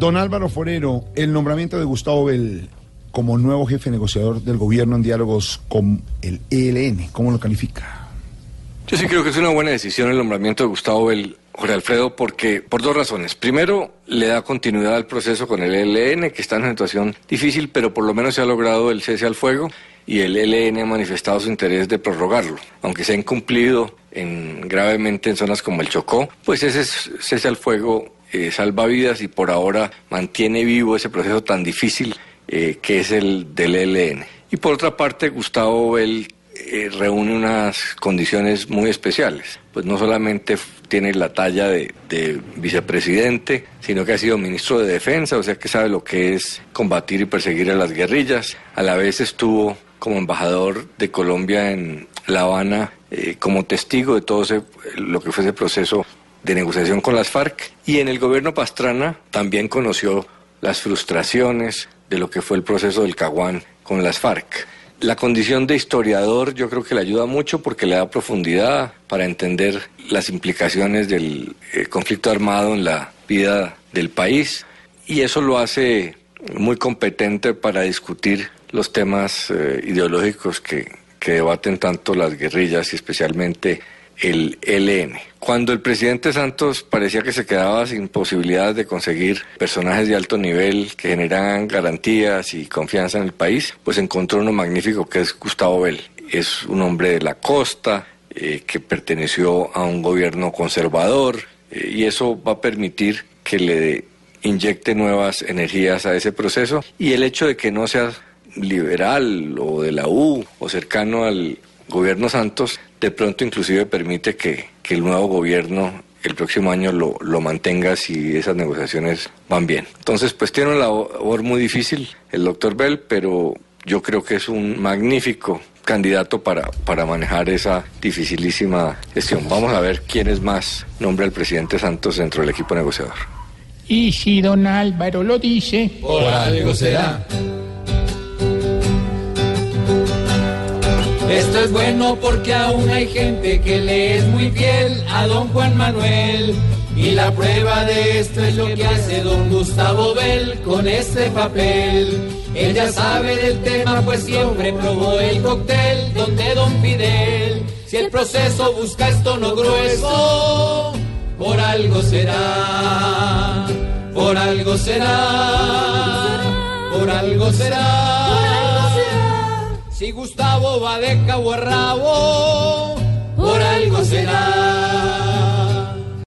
Don Álvaro Forero, el nombramiento de Gustavo Bell como nuevo jefe negociador del gobierno en diálogos con el ELN, ¿cómo lo califica? Yo sí creo que es una buena decisión el nombramiento de Gustavo Bell, Jorge Alfredo, porque por dos razones. Primero, le da continuidad al proceso con el ELN, que está en una situación difícil, pero por lo menos se ha logrado el cese al fuego y el ELN ha manifestado su interés de prorrogarlo. Aunque se ha incumplido en, gravemente en zonas como el Chocó, pues ese es- cese al fuego eh, salva vidas y por ahora mantiene vivo ese proceso tan difícil eh, que es el del ELN. Y por otra parte, Gustavo Bell eh, reúne unas condiciones muy especiales. Pues no solamente tiene la talla de, de vicepresidente, sino que ha sido ministro de Defensa, o sea que sabe lo que es combatir y perseguir a las guerrillas. A la vez estuvo como embajador de Colombia en La Habana como testigo de todo ese, lo que fue ese proceso de negociación con las FARC. Y en el gobierno Pastrana también conoció las frustraciones de lo que fue el proceso del Caguán con las FARC. La condición de historiador yo creo que le ayuda mucho porque le da profundidad para entender las implicaciones del eh, conflicto armado en la vida del país y eso lo hace muy competente para discutir los temas eh, ideológicos que, que debaten tanto las guerrillas y especialmente el ELN. Cuando el presidente Santos parecía que se quedaba sin posibilidades de conseguir personajes de alto nivel que generaran garantías y confianza en el país, pues encontró uno magnífico que es Gustavo Bell. Es un hombre de la costa eh, que perteneció a un gobierno conservador eh, y eso va a permitir que le inyecte nuevas energías a ese proceso y el hecho de que no sea liberal o de la U o cercano al gobierno Santos, de pronto inclusive permite que, que el nuevo gobierno el próximo año lo, lo mantenga si esas negociaciones van bien. Entonces, pues tiene una labor muy difícil el doctor Bell, pero yo creo que es un magnífico candidato para, para manejar esa dificilísima gestión. Vamos a ver quién es más nombra al presidente Santos dentro del equipo negociador. Y si don Álvaro lo dice. Por algo será. Esto es bueno porque aún hay gente que le es muy fiel a don Juan Manuel. Y la prueba de esto es lo que hace don Gustavo Bell con este papel. Él ya sabe del tema, pues siempre probó el cóctel donde don Fidel. Si el proceso busca esto no grueso, por algo será, por algo será, por algo será. Si Gustavo va de cabo a rabo, por algo será.